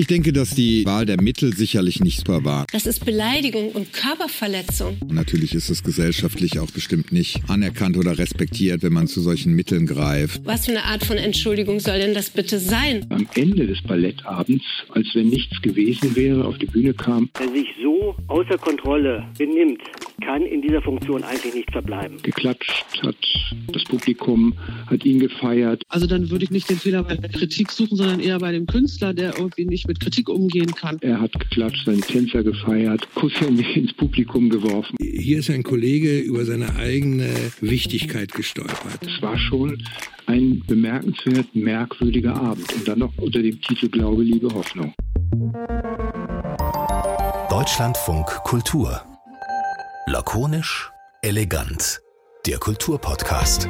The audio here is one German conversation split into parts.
Ich denke, dass die Wahl der Mittel sicherlich nicht super war. Das ist Beleidigung und Körperverletzung. Und natürlich ist es gesellschaftlich auch bestimmt nicht anerkannt oder respektiert, wenn man zu solchen Mitteln greift. Was für eine Art von Entschuldigung soll denn das bitte sein? Am Ende des Ballettabends, als wenn nichts gewesen wäre, auf die Bühne kam. Wer sich so außer Kontrolle benimmt, kann in dieser Funktion eigentlich nicht verbleiben. Geklatscht hat das Publikum, hat ihn gefeiert. Also dann würde ich nicht den Fehler bei der Kritik suchen, sondern eher bei dem Künstler, der irgendwie nicht mit Kritik umgehen kann. Er hat geklatscht, seinen Tänzer gefeiert, Kusshände ins Publikum geworfen. Hier ist ein Kollege über seine eigene Wichtigkeit gestolpert. Es war schon ein bemerkenswert merkwürdiger Abend und dann noch unter dem Titel Glaube, Liebe, Hoffnung. Deutschlandfunk Kultur. Lakonisch, elegant. Der Kulturpodcast.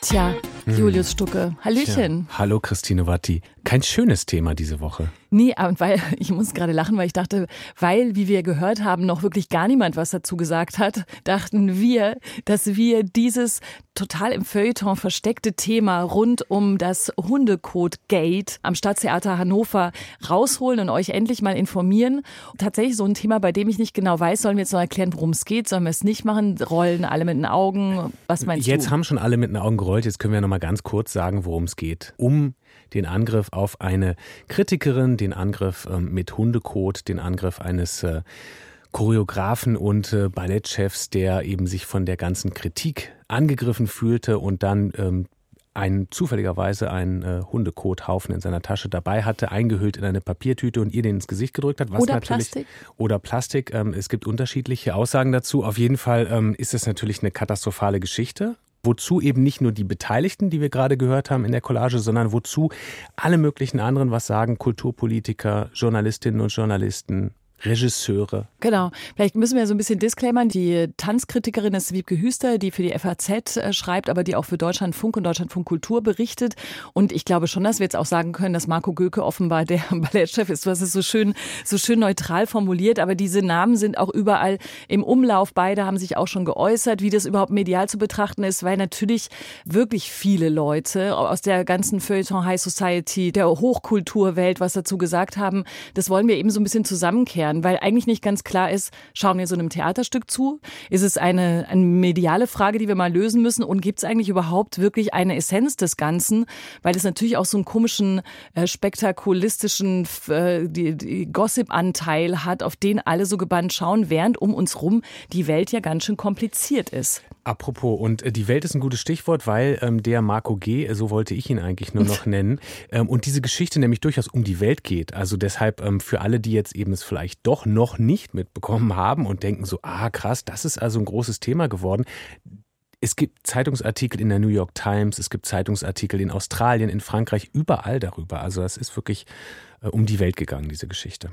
Tja, Julius Stucke. Hallöchen. Tja. Hallo Christine Watti. Kein schönes Thema diese Woche. Nee, und weil, ich muss gerade lachen, weil ich dachte, weil, wie wir gehört haben, noch wirklich gar niemand was dazu gesagt hat, dachten wir, dass wir dieses total im Feuilleton versteckte Thema rund um das Hundekot-Gate am Stadttheater Hannover rausholen und euch endlich mal informieren. Tatsächlich so ein Thema, bei dem ich nicht genau weiß, sollen wir jetzt noch erklären, worum es geht? Sollen wir es nicht machen? Rollen alle mit den Augen? Was meinst jetzt du? Jetzt haben schon alle mit den Augen gerollt. Jetzt können wir noch mal ganz kurz sagen, worum es geht. Um den Angriff auf eine Kritikerin, den Angriff ähm, mit Hundekot, den Angriff eines äh, Choreografen und äh, Ballettchefs, der eben sich von der ganzen Kritik angegriffen fühlte und dann ähm, ein, zufälligerweise einen äh, Hundekothaufen in seiner Tasche dabei hatte, eingehüllt in eine Papiertüte und ihr den ins Gesicht gedrückt hat. Was oder Plastik. Oder Plastik. Ähm, es gibt unterschiedliche Aussagen dazu. Auf jeden Fall ähm, ist es natürlich eine katastrophale Geschichte wozu eben nicht nur die Beteiligten, die wir gerade gehört haben in der Collage, sondern wozu alle möglichen anderen was sagen, Kulturpolitiker, Journalistinnen und Journalisten, Regisseure. Genau. Vielleicht müssen wir so ein bisschen disclaimern. Die Tanzkritikerin ist Wiebke Hüster, die für die FAZ äh, schreibt, aber die auch für Deutschlandfunk und Deutschlandfunk Kultur berichtet. Und ich glaube schon, dass wir jetzt auch sagen können, dass Marco Göke offenbar der Ballettchef ist. Du hast es so schön, so schön neutral formuliert, aber diese Namen sind auch überall im Umlauf. Beide haben sich auch schon geäußert, wie das überhaupt medial zu betrachten ist, weil natürlich wirklich viele Leute aus der ganzen Feuilleton High Society, der Hochkulturwelt was dazu gesagt haben. Das wollen wir eben so ein bisschen zusammenkehren werden, weil eigentlich nicht ganz klar ist, schauen wir so einem Theaterstück zu? Ist es eine, eine mediale Frage, die wir mal lösen müssen? Und gibt es eigentlich überhaupt wirklich eine Essenz des Ganzen? Weil es natürlich auch so einen komischen, äh, spektakulistischen äh, die, die Gossip-Anteil hat, auf den alle so gebannt schauen, während um uns rum die Welt ja ganz schön kompliziert ist. Apropos, und äh, die Welt ist ein gutes Stichwort, weil ähm, der Marco G., so wollte ich ihn eigentlich nur noch nennen, ähm, und diese Geschichte nämlich durchaus um die Welt geht. Also deshalb ähm, für alle, die jetzt eben es vielleicht doch noch nicht mitbekommen haben und denken so, ah krass, das ist also ein großes Thema geworden. Es gibt Zeitungsartikel in der New York Times, es gibt Zeitungsartikel in Australien, in Frankreich, überall darüber. Also es ist wirklich äh, um die Welt gegangen, diese Geschichte.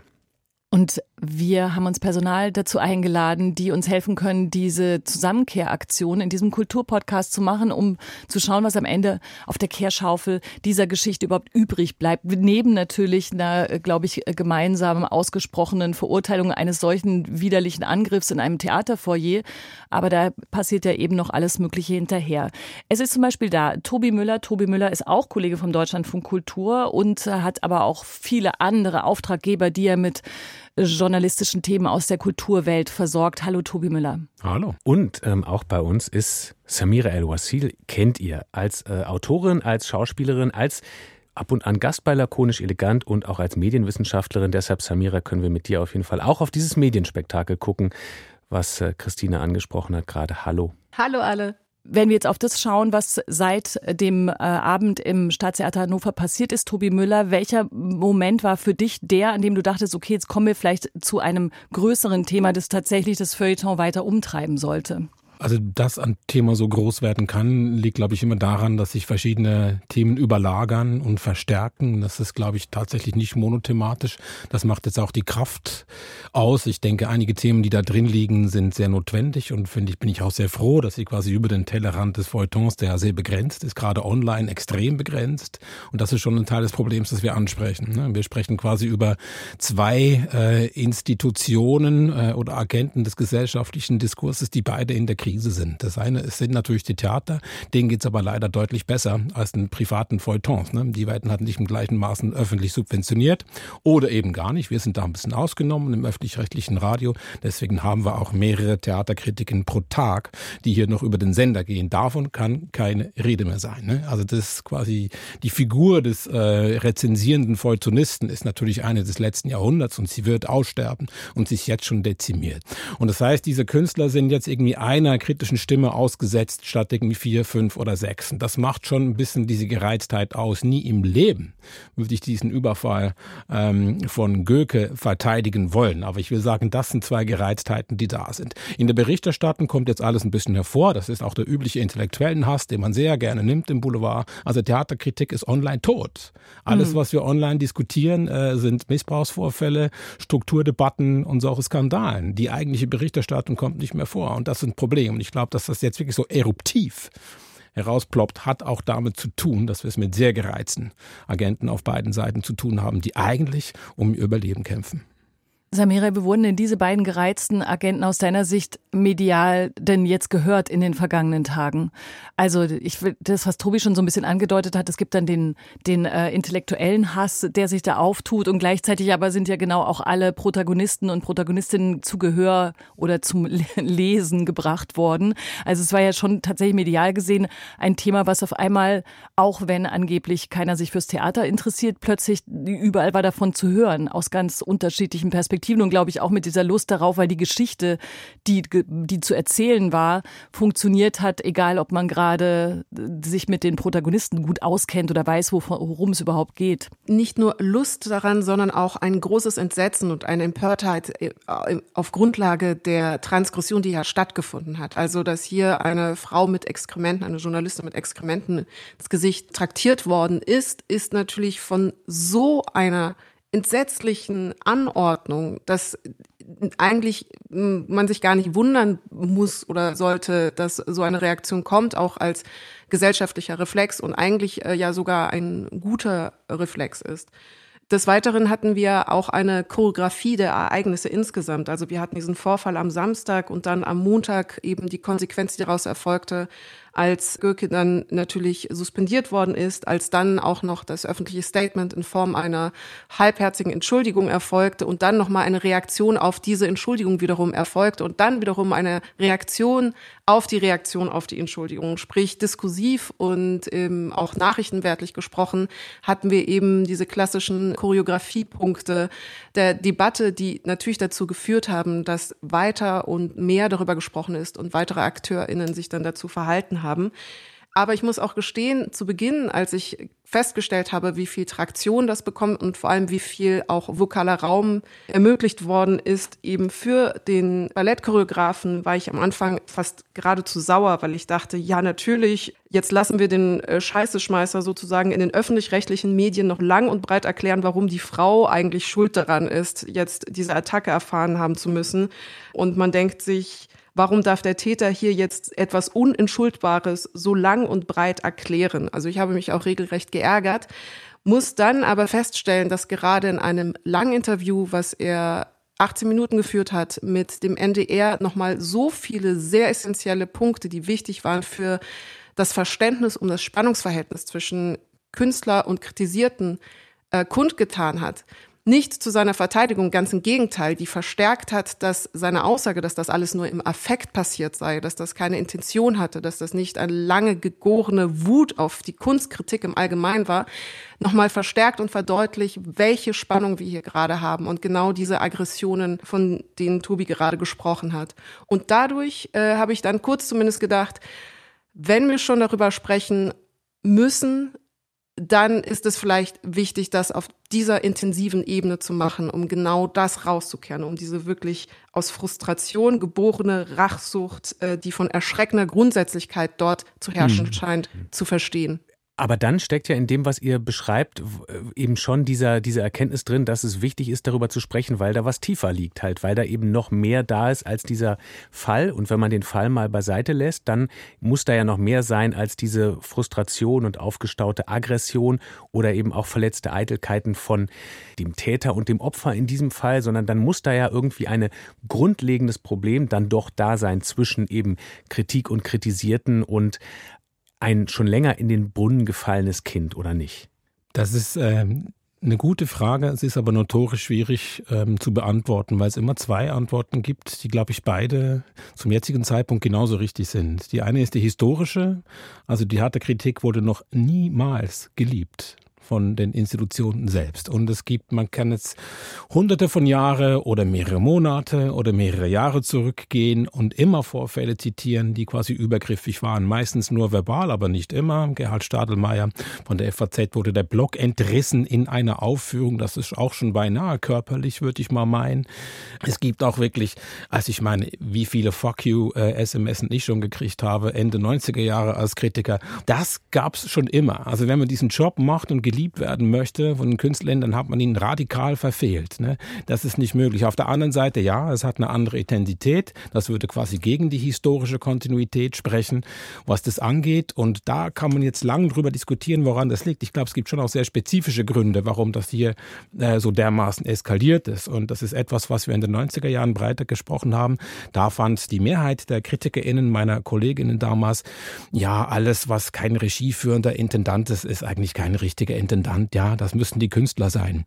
Und wir haben uns Personal dazu eingeladen, die uns helfen können, diese Zusammenkehraktion in diesem Kulturpodcast zu machen, um zu schauen, was am Ende auf der Kehrschaufel dieser Geschichte überhaupt übrig bleibt. Neben natürlich einer, glaube ich, gemeinsamen ausgesprochenen Verurteilung eines solchen widerlichen Angriffs in einem Theaterfoyer. Aber da passiert ja eben noch alles Mögliche hinterher. Es ist zum Beispiel da Tobi Müller. Tobi Müller ist auch Kollege vom Deutschlandfunk Kultur und hat aber auch viele andere Auftraggeber, die er mit journalistischen Themen aus der Kulturwelt versorgt. Hallo Tobi Müller. Hallo. Und ähm, auch bei uns ist Samira El-Wasil, kennt ihr als äh, Autorin, als Schauspielerin, als ab und an Gast bei Lakonisch Elegant und auch als Medienwissenschaftlerin. Deshalb, Samira, können wir mit dir auf jeden Fall auch auf dieses Medienspektakel gucken, was äh, Christine angesprochen hat gerade. Hallo. Hallo alle. Wenn wir jetzt auf das schauen, was seit dem äh, Abend im Staatstheater Hannover passiert ist, Tobi Müller, welcher Moment war für dich der, an dem du dachtest, okay, jetzt kommen wir vielleicht zu einem größeren Thema, das tatsächlich das Feuilleton weiter umtreiben sollte? Also, dass ein Thema so groß werden kann, liegt, glaube ich, immer daran, dass sich verschiedene Themen überlagern und verstärken. Das ist, glaube ich, tatsächlich nicht monothematisch. Das macht jetzt auch die Kraft aus. Ich denke, einige Themen, die da drin liegen, sind sehr notwendig und finde ich, bin ich auch sehr froh, dass sie quasi über den Tellerrand des Feuilletons, der ja sehr begrenzt ist, gerade online extrem begrenzt. Und das ist schon ein Teil des Problems, das wir ansprechen. Ne? Wir sprechen quasi über zwei äh, Institutionen äh, oder Agenten des gesellschaftlichen Diskurses, die beide in der Krise Krise sind. Das eine sind natürlich die Theater, denen geht's aber leider deutlich besser als den privaten Feuilletons. Ne? Die werden halt nicht im gleichen Maßen öffentlich subventioniert oder eben gar nicht. Wir sind da ein bisschen ausgenommen im öffentlich-rechtlichen Radio. Deswegen haben wir auch mehrere Theaterkritiken pro Tag, die hier noch über den Sender gehen. Davon kann keine Rede mehr sein. Ne? Also das ist quasi die Figur des äh, rezensierenden Feuilletonisten ist natürlich eine des letzten Jahrhunderts und sie wird aussterben und sich jetzt schon dezimiert. Und das heißt, diese Künstler sind jetzt irgendwie einer kritischen Stimme ausgesetzt statt irgendwie vier, fünf oder sechs. Und das macht schon ein bisschen diese Gereiztheit aus. Nie im Leben würde ich diesen Überfall ähm, von Goethe verteidigen wollen. Aber ich will sagen, das sind zwei Gereiztheiten, die da sind. In der Berichterstattung kommt jetzt alles ein bisschen hervor. Das ist auch der übliche intellektuellen Hass, den man sehr gerne nimmt im Boulevard. Also Theaterkritik ist online tot. Alles, mhm. was wir online diskutieren, äh, sind Missbrauchsvorfälle, Strukturdebatten und solche Skandalen. Die eigentliche Berichterstattung kommt nicht mehr vor. Und das ist ein Problem. Und ich glaube, dass das jetzt wirklich so eruptiv herausploppt, hat auch damit zu tun, dass wir es mit sehr gereizten Agenten auf beiden Seiten zu tun haben, die eigentlich um ihr Überleben kämpfen. Samira, wie wurden denn diese beiden gereizten Agenten aus deiner Sicht medial denn jetzt gehört in den vergangenen Tagen? Also ich will das, was Tobi schon so ein bisschen angedeutet hat, es gibt dann den, den äh, intellektuellen Hass, der sich da auftut und gleichzeitig aber sind ja genau auch alle Protagonisten und Protagonistinnen zu Gehör oder zum Lesen gebracht worden. Also es war ja schon tatsächlich medial gesehen ein Thema, was auf einmal, auch wenn angeblich keiner sich fürs Theater interessiert, plötzlich überall war davon zu hören, aus ganz unterschiedlichen Perspektiven. Perspektiven und glaube ich auch mit dieser Lust darauf, weil die Geschichte, die, die zu erzählen war, funktioniert hat, egal ob man gerade sich mit den Protagonisten gut auskennt oder weiß, worum es überhaupt geht. Nicht nur Lust daran, sondern auch ein großes Entsetzen und eine Empörtheit äh, auf Grundlage der Transgression, die ja stattgefunden hat. Also, dass hier eine Frau mit Exkrementen, eine Journalistin mit Exkrementen ins Gesicht traktiert worden ist, ist natürlich von so einer entsetzlichen Anordnung, dass eigentlich man sich gar nicht wundern muss oder sollte, dass so eine Reaktion kommt, auch als gesellschaftlicher Reflex und eigentlich äh, ja sogar ein guter Reflex ist. Des Weiteren hatten wir auch eine Choreografie der Ereignisse insgesamt. Also wir hatten diesen Vorfall am Samstag und dann am Montag eben die Konsequenz, die daraus erfolgte, als Göke dann natürlich suspendiert worden ist, als dann auch noch das öffentliche Statement in Form einer halbherzigen Entschuldigung erfolgte und dann nochmal eine Reaktion auf diese Entschuldigung wiederum erfolgte und dann wiederum eine Reaktion auf die Reaktion auf die Entschuldigung. Sprich, diskursiv und ähm, auch nachrichtenwertlich gesprochen hatten wir eben diese klassischen Choreografiepunkte der Debatte, die natürlich dazu geführt haben, dass weiter und mehr darüber gesprochen ist und weitere AkteurInnen sich dann dazu verhalten haben. Aber ich muss auch gestehen, zu Beginn, als ich festgestellt habe, wie viel Traktion das bekommt und vor allem wie viel auch vokaler Raum ermöglicht worden ist, eben für den Ballettchoreografen, war ich am Anfang fast geradezu sauer, weil ich dachte, ja natürlich, jetzt lassen wir den äh, Scheißeschmeißer sozusagen in den öffentlich-rechtlichen Medien noch lang und breit erklären, warum die Frau eigentlich schuld daran ist, jetzt diese Attacke erfahren haben zu müssen. Und man denkt sich, Warum darf der Täter hier jetzt etwas Unentschuldbares so lang und breit erklären? Also ich habe mich auch regelrecht geärgert, muss dann aber feststellen, dass gerade in einem langen Interview, was er 18 Minuten geführt hat, mit dem NDR nochmal so viele sehr essentielle Punkte, die wichtig waren für das Verständnis um das Spannungsverhältnis zwischen Künstler und Kritisierten äh, kundgetan hat nicht zu seiner Verteidigung, ganz im Gegenteil, die verstärkt hat, dass seine Aussage, dass das alles nur im Affekt passiert sei, dass das keine Intention hatte, dass das nicht eine lange gegorene Wut auf die Kunstkritik im Allgemeinen war, nochmal verstärkt und verdeutlicht, welche Spannung wir hier gerade haben und genau diese Aggressionen, von denen Tobi gerade gesprochen hat. Und dadurch äh, habe ich dann kurz zumindest gedacht, wenn wir schon darüber sprechen müssen, dann ist es vielleicht wichtig, das auf dieser intensiven Ebene zu machen, um genau das rauszukehren, um diese wirklich aus Frustration geborene Rachsucht, äh, die von erschreckender Grundsätzlichkeit dort zu herrschen mhm. scheint, zu verstehen. Aber dann steckt ja in dem, was ihr beschreibt, eben schon dieser, diese Erkenntnis drin, dass es wichtig ist, darüber zu sprechen, weil da was tiefer liegt halt, weil da eben noch mehr da ist als dieser Fall. Und wenn man den Fall mal beiseite lässt, dann muss da ja noch mehr sein als diese Frustration und aufgestaute Aggression oder eben auch verletzte Eitelkeiten von dem Täter und dem Opfer in diesem Fall, sondern dann muss da ja irgendwie ein grundlegendes Problem dann doch da sein zwischen eben Kritik und Kritisierten und ein schon länger in den Brunnen gefallenes Kind oder nicht? Das ist ähm, eine gute Frage. Es ist aber notorisch schwierig ähm, zu beantworten, weil es immer zwei Antworten gibt, die, glaube ich, beide zum jetzigen Zeitpunkt genauso richtig sind. Die eine ist die historische, also die harte Kritik wurde noch niemals geliebt von den Institutionen selbst. Und es gibt, man kann jetzt hunderte von Jahre oder mehrere Monate oder mehrere Jahre zurückgehen und immer Vorfälle zitieren, die quasi übergriffig waren. Meistens nur verbal, aber nicht immer. Gerhard Stadelmeier von der FAZ wurde der Block entrissen in einer Aufführung. Das ist auch schon beinahe körperlich, würde ich mal meinen. Es gibt auch wirklich, also ich meine, wie viele Fuck you äh, SMS ich schon gekriegt habe, Ende 90er Jahre als Kritiker. Das gab es schon immer. Also wenn man diesen Job macht und geliebt geliebt werden möchte von den Künstlern, dann hat man ihn radikal verfehlt. Ne? Das ist nicht möglich. Auf der anderen Seite, ja, es hat eine andere Intensität. Das würde quasi gegen die historische Kontinuität sprechen, was das angeht. Und da kann man jetzt lang drüber diskutieren, woran das liegt. Ich glaube, es gibt schon auch sehr spezifische Gründe, warum das hier äh, so dermaßen eskaliert ist. Und das ist etwas, was wir in den 90er Jahren breiter gesprochen haben. Da fand die Mehrheit der KritikerInnen, meiner Kolleginnen damals, ja, alles, was kein regieführender Intendant ist, ist eigentlich kein richtiger Intendant. Intendant, ja, das müssten die Künstler sein.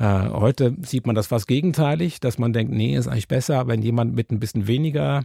Äh, heute sieht man das fast gegenteilig, dass man denkt, nee, ist eigentlich besser, wenn jemand mit ein bisschen weniger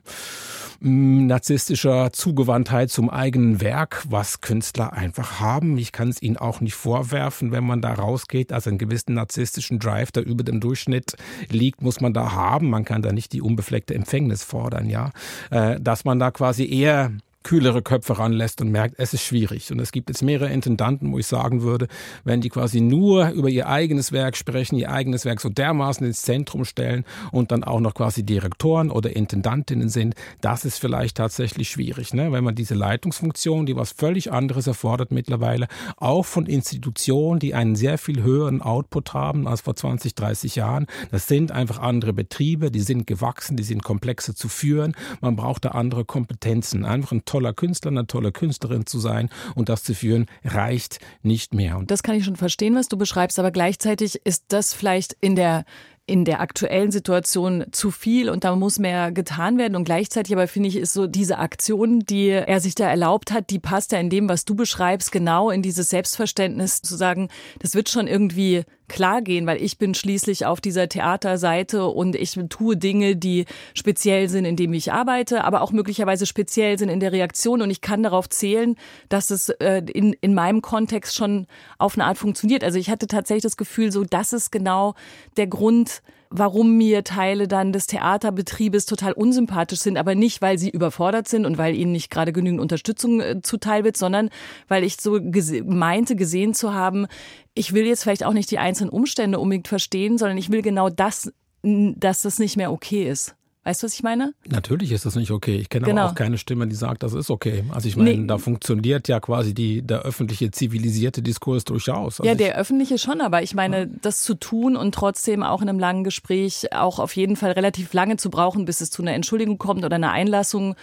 mh, mm, narzisstischer Zugewandtheit zum eigenen Werk, was Künstler einfach haben. Ich kann es ihnen auch nicht vorwerfen, wenn man da rausgeht. Also einen gewissen narzisstischen Drive, der über dem Durchschnitt liegt, muss man da haben. Man kann da nicht die unbefleckte Empfängnis fordern, ja. Äh, dass man da quasi eher kühlere Köpfe ranlässt und merkt, es ist schwierig. Und es gibt jetzt mehrere Intendanten, wo ich sagen würde, wenn die quasi nur über ihr eigenes Werk sprechen, ihr eigenes Werk so dermaßen ins Zentrum stellen und dann auch noch quasi Direktoren oder Intendantinnen sind, das ist vielleicht tatsächlich schwierig. Ne? Wenn man diese Leitungsfunktion, die was völlig anderes erfordert mittlerweile, auch von Institutionen, die einen sehr viel höheren Output haben als vor 20, 30 Jahren, das sind einfach andere Betriebe, die sind gewachsen, die sind komplexer zu führen. Man braucht da andere Kompetenzen. Einfach ein toller Künstler, eine tolle Künstlerin zu sein und das zu führen, reicht nicht mehr. Und das kann ich schon verstehen, was du beschreibst, aber gleichzeitig ist das vielleicht in der in der aktuellen Situation zu viel und da muss mehr getan werden. Und gleichzeitig aber finde ich, ist so diese Aktion, die er sich da erlaubt hat, die passt ja in dem, was du beschreibst, genau in dieses Selbstverständnis zu sagen, das wird schon irgendwie klar gehen, weil ich bin schließlich auf dieser Theaterseite und ich tue Dinge, die speziell sind, indem ich arbeite, aber auch möglicherweise speziell sind in der Reaktion und ich kann darauf zählen, dass es äh, in, in meinem Kontext schon auf eine Art funktioniert. Also ich hatte tatsächlich das Gefühl, so das ist genau der Grund, warum mir Teile dann des Theaterbetriebes total unsympathisch sind, aber nicht, weil sie überfordert sind und weil ihnen nicht gerade genügend Unterstützung äh, zuteil wird, sondern weil ich so gese meinte, gesehen zu haben, ich will jetzt vielleicht auch nicht die einzelnen Umstände unbedingt verstehen, sondern ich will genau das, dass das nicht mehr okay ist. Weißt du, was ich meine? Natürlich ist das nicht okay. Ich kenne genau. aber auch keine Stimme, die sagt, das ist okay. Also ich meine, nee. da funktioniert ja quasi die, der öffentliche zivilisierte Diskurs durchaus. Also ja, der öffentliche schon, aber ich meine, das zu tun und trotzdem auch in einem langen Gespräch auch auf jeden Fall relativ lange zu brauchen, bis es zu einer Entschuldigung kommt oder einer Einlassung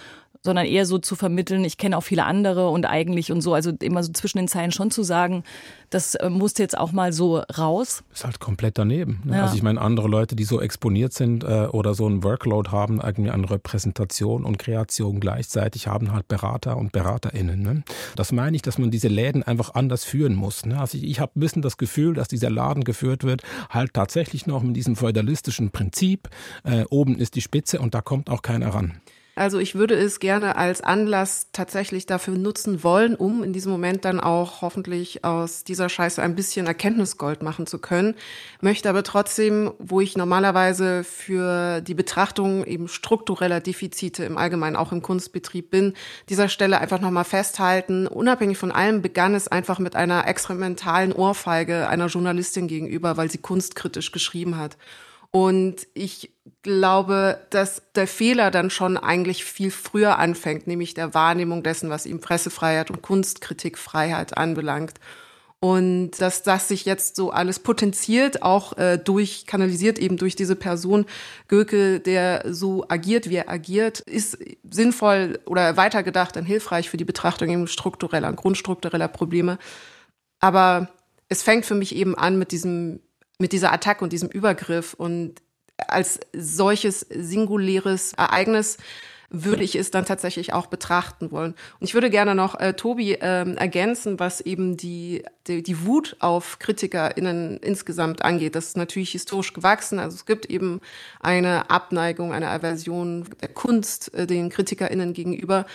sondern eher so zu vermitteln, ich kenne auch viele andere und eigentlich und so, also immer so zwischen den Zeilen schon zu sagen, das äh, musste jetzt auch mal so raus. Ist halt komplett daneben. Ne? Ja. Also ich meine, andere Leute, die so exponiert sind äh, oder so einen Workload haben, irgendwie an Repräsentation und Kreation gleichzeitig, haben halt Berater und BeraterInnen. Ne? Das meine ich, dass man diese Läden einfach anders führen muss. Ne? Also ich, ich habe ein bisschen das Gefühl, dass dieser Laden geführt wird, halt tatsächlich noch mit diesem feudalistischen Prinzip. Äh, oben ist die Spitze und da kommt auch keiner ran. Also ich würde es gerne als Anlass tatsächlich dafür nutzen wollen, um in diesem Moment dann auch hoffentlich aus dieser Scheiße ein bisschen Erkenntnisgold machen zu können. Möchte aber trotzdem, wo ich normalerweise für die Betrachtung eben struktureller Defizite im Allgemeinen auch im Kunstbetrieb bin, dieser Stelle einfach nochmal festhalten. Unabhängig von allem begann es einfach mit einer experimentalen Ohrfeige einer Journalistin gegenüber, weil sie kunstkritisch geschrieben hat. Und ich glaube, dass der Fehler dann schon eigentlich viel früher anfängt, nämlich der Wahrnehmung dessen, was ihm Pressefreiheit und Kunstkritikfreiheit anbelangt. Und dass das sich jetzt so alles potenziert, auch äh, durch, kanalisiert eben durch diese Person Göke, der so agiert, wie er agiert, ist sinnvoll oder weitergedacht und hilfreich für die Betrachtung eben struktureller, grundstruktureller Probleme. Aber es fängt für mich eben an mit diesem, mit dieser Attacke und diesem Übergriff und als solches singuläres Ereignis würde ich es dann tatsächlich auch betrachten wollen. Und ich würde gerne noch äh, Tobi ähm, ergänzen, was eben die, die, die Wut auf KritikerInnen insgesamt angeht. Das ist natürlich historisch gewachsen. Also es gibt eben eine Abneigung, eine Aversion der Kunst äh, den KritikerInnen gegenüber.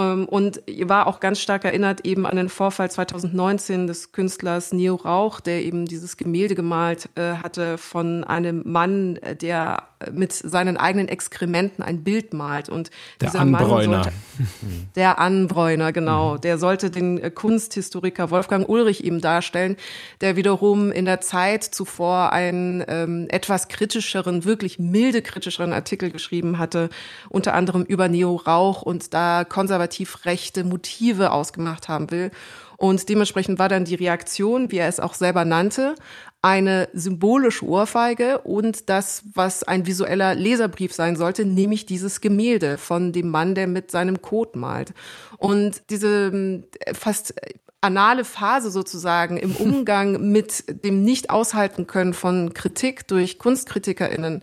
Ähm, und war auch ganz stark erinnert eben an den Vorfall 2019 des Künstlers Neo Rauch, der eben dieses Gemälde gemalt äh, hatte von einem Mann, äh, der mit seinen eigenen Exkrementen ein Bild malt. Und der dieser Anbräuner. Mann sollte, der Anbräuner, genau, der sollte den äh, Kunsthistoriker Wolfgang Ulrich eben darstellen, der wiederum in der Zeit zuvor einen ähm, etwas kritischeren, wirklich milde kritischeren Artikel geschrieben hatte, unter anderem über Neo Rauch und da konservativ rechte Motive ausgemacht haben will. Und dementsprechend war dann die Reaktion, wie er es auch selber nannte, eine symbolische Ohrfeige und das, was ein visueller Leserbrief sein sollte, nämlich dieses Gemälde von dem Mann, der mit seinem Kot malt. Und diese äh, fast anale Phase sozusagen im Umgang mit dem Nicht-Aushalten können von Kritik durch KunstkritikerInnen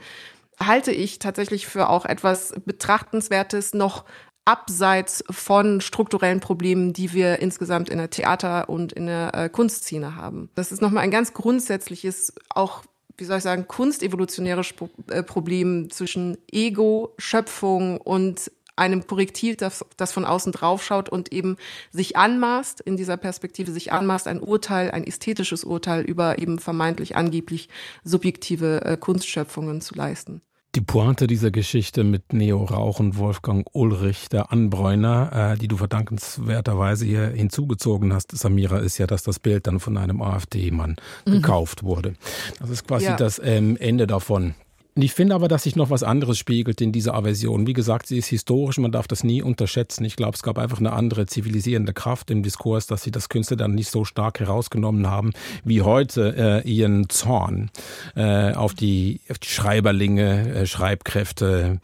halte ich tatsächlich für auch etwas Betrachtenswertes noch abseits von strukturellen Problemen, die wir insgesamt in der Theater- und in der äh, Kunstszene haben. Das ist nochmal ein ganz grundsätzliches, auch wie soll ich sagen, kunstevolutionäres äh, Problem zwischen Ego, Schöpfung und einem Korrektiv, das, das von außen draufschaut und eben sich anmaßt, in dieser Perspektive sich anmaßt, ein Urteil, ein ästhetisches Urteil über eben vermeintlich angeblich subjektive äh, Kunstschöpfungen zu leisten. Die Pointe dieser Geschichte mit Neo Rauch und Wolfgang Ulrich, der Anbräuner, äh, die du verdankenswerterweise hier hinzugezogen hast, Samira, ist ja, dass das Bild dann von einem AfD-Mann mhm. gekauft wurde. Das ist quasi ja. das ähm, Ende davon. Ich finde aber, dass sich noch was anderes spiegelt in dieser Aversion. Wie gesagt, sie ist historisch, man darf das nie unterschätzen. Ich glaube, es gab einfach eine andere zivilisierende Kraft im Diskurs, dass sie das Künstler dann nicht so stark herausgenommen haben, wie heute äh, ihren Zorn äh, auf, die, auf die Schreiberlinge, äh, Schreibkräfte,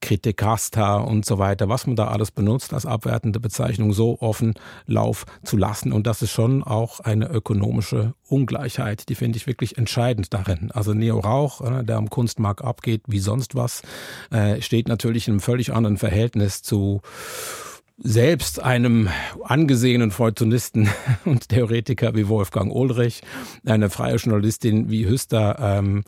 Kritikasta und so weiter, was man da alles benutzt als abwertende Bezeichnung, so offen Lauf zu lassen. Und das ist schon auch eine ökonomische Ungleichheit, die finde ich wirklich entscheidend darin. Also Neo Rauch, äh, der am Kunstmarkt abgeht wie sonst was, äh, steht natürlich in einem völlig anderen Verhältnis zu selbst einem angesehenen Feuilletonisten und Theoretiker wie Wolfgang Ulrich, eine freie Journalistin wie Hüster, ähm,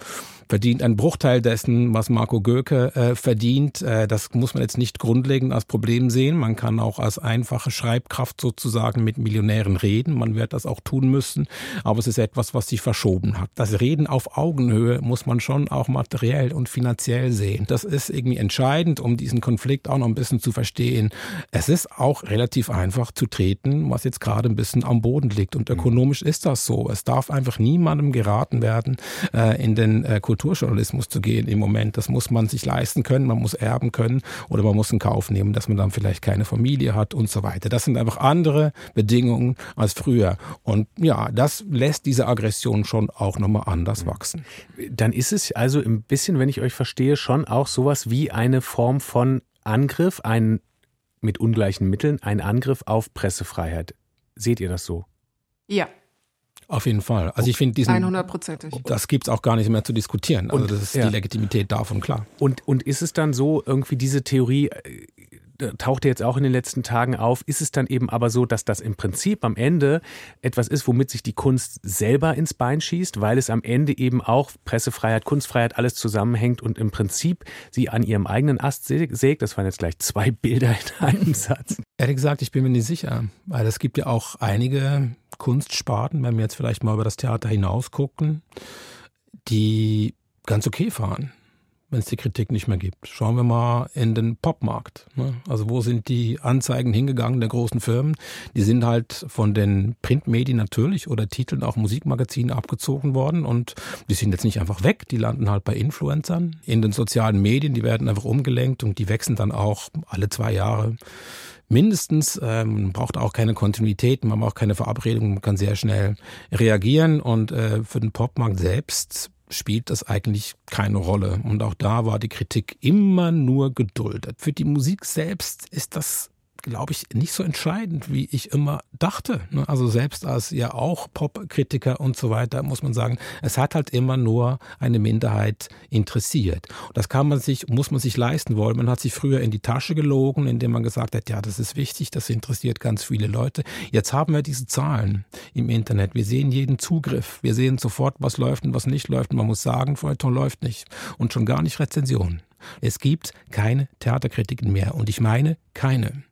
verdient einen Bruchteil dessen, was Marco Göke äh, verdient. Äh, das muss man jetzt nicht grundlegend als Problem sehen. Man kann auch als einfache Schreibkraft sozusagen mit Millionären reden. Man wird das auch tun müssen. Aber es ist etwas, was sich verschoben hat. Das Reden auf Augenhöhe muss man schon auch materiell und finanziell sehen. Das ist irgendwie entscheidend, um diesen Konflikt auch noch ein bisschen zu verstehen. Es ist auch relativ einfach zu treten, was jetzt gerade ein bisschen am Boden liegt. Und ökonomisch ist das so. Es darf einfach niemandem geraten werden, äh, in den äh, Kulturjournalismus zu gehen im Moment. Das muss man sich leisten können, man muss erben können oder man muss in Kauf nehmen, dass man dann vielleicht keine Familie hat und so weiter. Das sind einfach andere Bedingungen als früher. Und ja, das lässt diese Aggression schon auch nochmal anders wachsen. Dann ist es also ein bisschen, wenn ich euch verstehe, schon auch sowas wie eine Form von Angriff, ein mit ungleichen Mitteln, ein Angriff auf Pressefreiheit. Seht ihr das so? Ja, auf jeden Fall. Also ich finde diesen 100%ig. Das gibt's auch gar nicht mehr zu diskutieren. Also das ist ja. die Legitimität davon klar. Und und ist es dann so irgendwie diese Theorie äh, tauchte jetzt auch in den letzten Tagen auf, ist es dann eben aber so, dass das im Prinzip am Ende etwas ist, womit sich die Kunst selber ins Bein schießt, weil es am Ende eben auch Pressefreiheit, Kunstfreiheit, alles zusammenhängt und im Prinzip sie an ihrem eigenen Ast sägt. Das waren jetzt gleich zwei Bilder in einem Satz. Ehrlich gesagt, ich bin mir nicht sicher, weil es gibt ja auch einige Kunstsparten, wenn wir jetzt vielleicht mal über das Theater hinaus gucken, die ganz okay fahren wenn es die Kritik nicht mehr gibt. Schauen wir mal in den Popmarkt. Ne? Also wo sind die Anzeigen hingegangen der großen Firmen? Die sind halt von den Printmedien natürlich oder Titeln auch Musikmagazinen abgezogen worden und die sind jetzt nicht einfach weg, die landen halt bei Influencern. In den sozialen Medien, die werden einfach umgelenkt und die wechseln dann auch alle zwei Jahre mindestens. Ähm, braucht auch keine Kontinuität, man braucht keine Verabredung, man kann sehr schnell reagieren. Und äh, für den Popmarkt selbst spielt das eigentlich keine Rolle. Und auch da war die Kritik immer nur geduldet. Für die Musik selbst ist das glaube ich, nicht so entscheidend, wie ich immer dachte. Ne? Also selbst als ja auch Popkritiker und so weiter, muss man sagen, es hat halt immer nur eine Minderheit interessiert. Und das kann man sich, muss man sich leisten wollen. Man hat sich früher in die Tasche gelogen, indem man gesagt hat, ja, das ist wichtig, das interessiert ganz viele Leute. Jetzt haben wir diese Zahlen im Internet. Wir sehen jeden Zugriff. Wir sehen sofort, was läuft und was nicht läuft. Und man muss sagen, Feuilleton läuft nicht. Und schon gar nicht Rezensionen. Es gibt keine Theaterkritiken mehr. Und ich meine keine.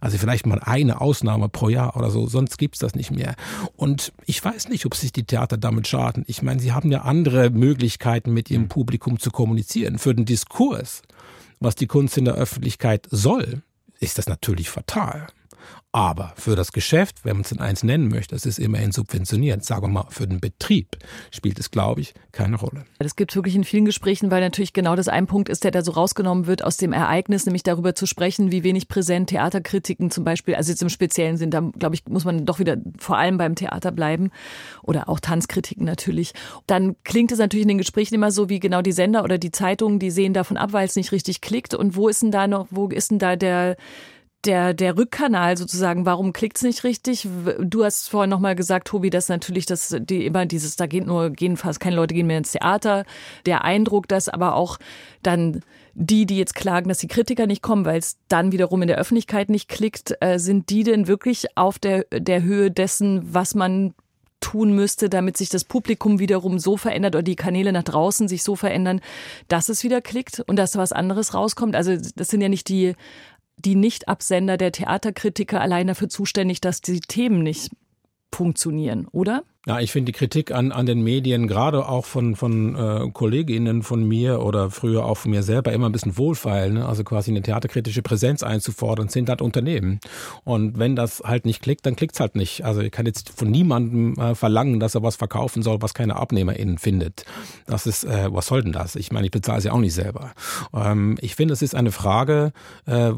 Also vielleicht mal eine Ausnahme pro Jahr oder so, sonst gibt's das nicht mehr. Und ich weiß nicht, ob sich die Theater damit schaden. Ich meine, sie haben ja andere Möglichkeiten, mit ihrem Publikum zu kommunizieren. Für den Diskurs, was die Kunst in der Öffentlichkeit soll, ist das natürlich fatal. Aber für das Geschäft, wenn man es in eins nennen möchte, es ist immerhin subventioniert, sagen wir mal, für den Betrieb spielt es, glaube ich, keine Rolle. Das gibt wirklich in vielen Gesprächen, weil natürlich genau das ein Punkt ist, der da so rausgenommen wird aus dem Ereignis, nämlich darüber zu sprechen, wie wenig präsent Theaterkritiken zum Beispiel, also jetzt im Speziellen sind, da glaube ich, muss man doch wieder vor allem beim Theater bleiben oder auch Tanzkritiken natürlich. Dann klingt es natürlich in den Gesprächen immer so, wie genau die Sender oder die Zeitungen, die sehen davon ab, weil es nicht richtig klickt. Und wo ist denn da noch, wo ist denn da der der, der Rückkanal sozusagen, warum klickt's nicht richtig? Du hast vorhin nochmal gesagt, Tobi, dass natürlich das, die immer dieses, da geht nur, gehen fast keine Leute gehen mehr ins Theater. Der Eindruck, dass aber auch dann die, die jetzt klagen, dass die Kritiker nicht kommen, weil es dann wiederum in der Öffentlichkeit nicht klickt, äh, sind die denn wirklich auf der, der Höhe dessen, was man tun müsste, damit sich das Publikum wiederum so verändert oder die Kanäle nach draußen sich so verändern, dass es wieder klickt und dass was anderes rauskommt. Also das sind ja nicht die die Nicht-Absender der Theaterkritiker allein dafür zuständig, dass die Themen nicht funktionieren, oder? Ja, ich finde die Kritik an, an den Medien, gerade auch von, von äh, Kolleginnen von mir oder früher auch von mir selber, immer ein bisschen wohlfeil. Ne? Also quasi eine theaterkritische Präsenz einzufordern, sind halt Unternehmen. Und wenn das halt nicht klickt, dann klickt's halt nicht. Also ich kann jetzt von niemandem äh, verlangen, dass er was verkaufen soll, was keine AbnehmerInnen findet. Das ist, äh, was soll denn das? Ich meine, ich bezahle ja auch nicht selber. Ähm, ich finde, es ist eine Frage, äh,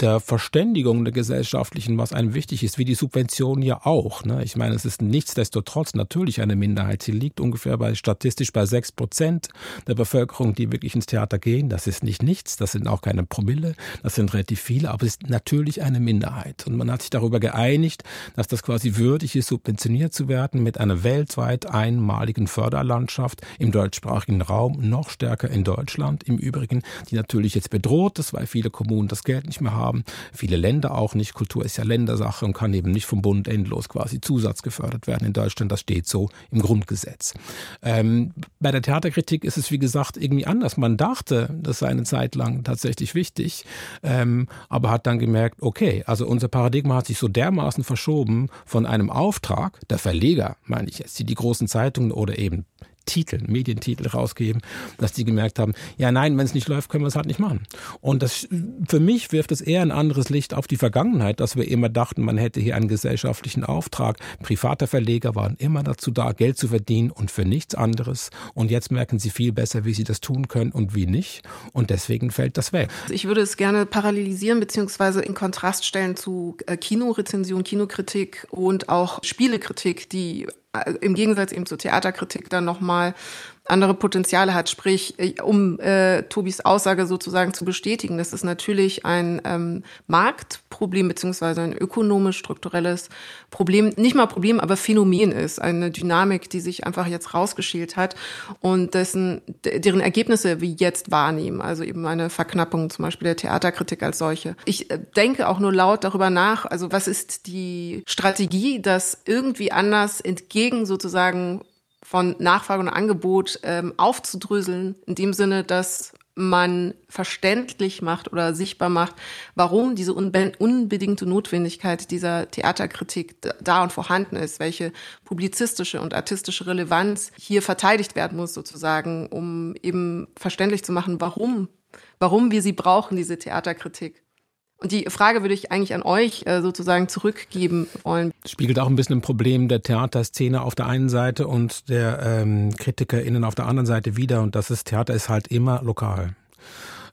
der Verständigung der gesellschaftlichen, was einem wichtig ist, wie die Subvention ja auch. Ne? Ich meine, es ist nichtsdestotrotz natürlich eine Minderheit. Sie liegt ungefähr bei statistisch bei sechs Prozent der Bevölkerung, die wirklich ins Theater gehen. Das ist nicht nichts, das sind auch keine Promille, das sind relativ viele, aber es ist natürlich eine Minderheit. Und man hat sich darüber geeinigt, dass das quasi würdig ist, subventioniert zu werden mit einer weltweit einmaligen Förderlandschaft im deutschsprachigen Raum, noch stärker in Deutschland im Übrigen, die natürlich jetzt bedroht ist, weil viele Kommunen das Geld nicht mehr haben. Viele Länder auch nicht. Kultur ist ja Ländersache und kann eben nicht vom Bund endlos quasi Zusatz gefördert werden in Deutschland. Das steht so im Grundgesetz. Ähm, bei der Theaterkritik ist es, wie gesagt, irgendwie anders. Man dachte, das sei eine Zeit lang tatsächlich wichtig, ähm, aber hat dann gemerkt, okay, also unser Paradigma hat sich so dermaßen verschoben von einem Auftrag, der Verleger, meine ich jetzt, die die großen Zeitungen oder eben Titel, Medientitel rausgeben, dass die gemerkt haben, ja nein, wenn es nicht läuft, können wir es halt nicht machen. Und das für mich wirft es eher ein anderes Licht auf die Vergangenheit, dass wir immer dachten, man hätte hier einen gesellschaftlichen Auftrag. Private Verleger waren immer dazu da, Geld zu verdienen und für nichts anderes. Und jetzt merken sie viel besser, wie sie das tun können und wie nicht. Und deswegen fällt das weg. Ich würde es gerne parallelisieren beziehungsweise in Kontrast stellen zu äh, Kinorezension, Kinokritik und auch Spielekritik, die im Gegensatz eben zur Theaterkritik dann nochmal andere Potenziale hat. Sprich, äh, um äh, Tobis Aussage sozusagen zu bestätigen, dass es natürlich ein ähm, Marktproblem beziehungsweise ein ökonomisch-strukturelles Problem, nicht mal Problem, aber Phänomen ist, eine Dynamik, die sich einfach jetzt rausgeschält hat und dessen, deren Ergebnisse wir jetzt wahrnehmen, also eben eine Verknappung zum Beispiel der Theaterkritik als solche. Ich äh, denke auch nur laut darüber nach, also was ist die Strategie, das irgendwie anders entgegen sozusagen von Nachfrage und Angebot ähm, aufzudröseln, in dem Sinne, dass man verständlich macht oder sichtbar macht, warum diese unbedingte Notwendigkeit dieser Theaterkritik da und vorhanden ist, welche publizistische und artistische Relevanz hier verteidigt werden muss sozusagen, um eben verständlich zu machen, warum, warum wir sie brauchen, diese Theaterkritik. Und die Frage würde ich eigentlich an euch äh, sozusagen zurückgeben wollen. Spiegelt auch ein bisschen ein Problem der Theaterszene auf der einen Seite und der ähm, KritikerInnen auf der anderen Seite wieder. Und das ist, Theater ist halt immer lokal.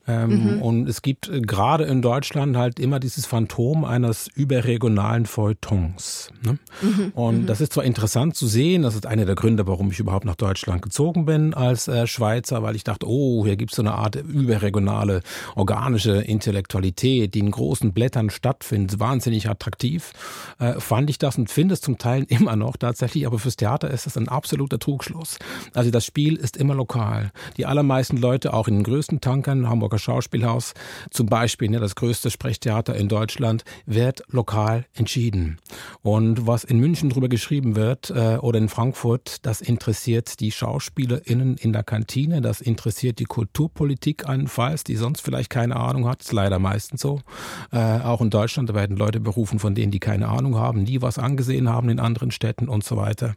Ähm, mhm. Und es gibt äh, gerade in Deutschland halt immer dieses Phantom eines überregionalen Feuilletons. Ne? Mhm. Und mhm. das ist zwar interessant zu sehen, das ist einer der Gründe, warum ich überhaupt nach Deutschland gezogen bin als äh, Schweizer, weil ich dachte, oh, hier gibt es so eine Art überregionale organische Intellektualität, die in großen Blättern stattfindet, wahnsinnig attraktiv. Äh, fand ich das und finde es zum Teil immer noch tatsächlich, aber fürs Theater ist es ein absoluter Trugschluss. Also das Spiel ist immer lokal. Die allermeisten Leute, auch in den größten Tankern, Hamburger Hamburger Schauspielhaus zum Beispiel, ne, das größte Sprechtheater in Deutschland, wird lokal entschieden. Und was in München drüber geschrieben wird äh, oder in Frankfurt, das interessiert die SchauspielerInnen in der Kantine, das interessiert die Kulturpolitik allenfalls, die sonst vielleicht keine Ahnung hat. Ist leider meistens so. Äh, auch in Deutschland werden Leute berufen, von denen die keine Ahnung haben, nie was angesehen haben in anderen Städten und so weiter.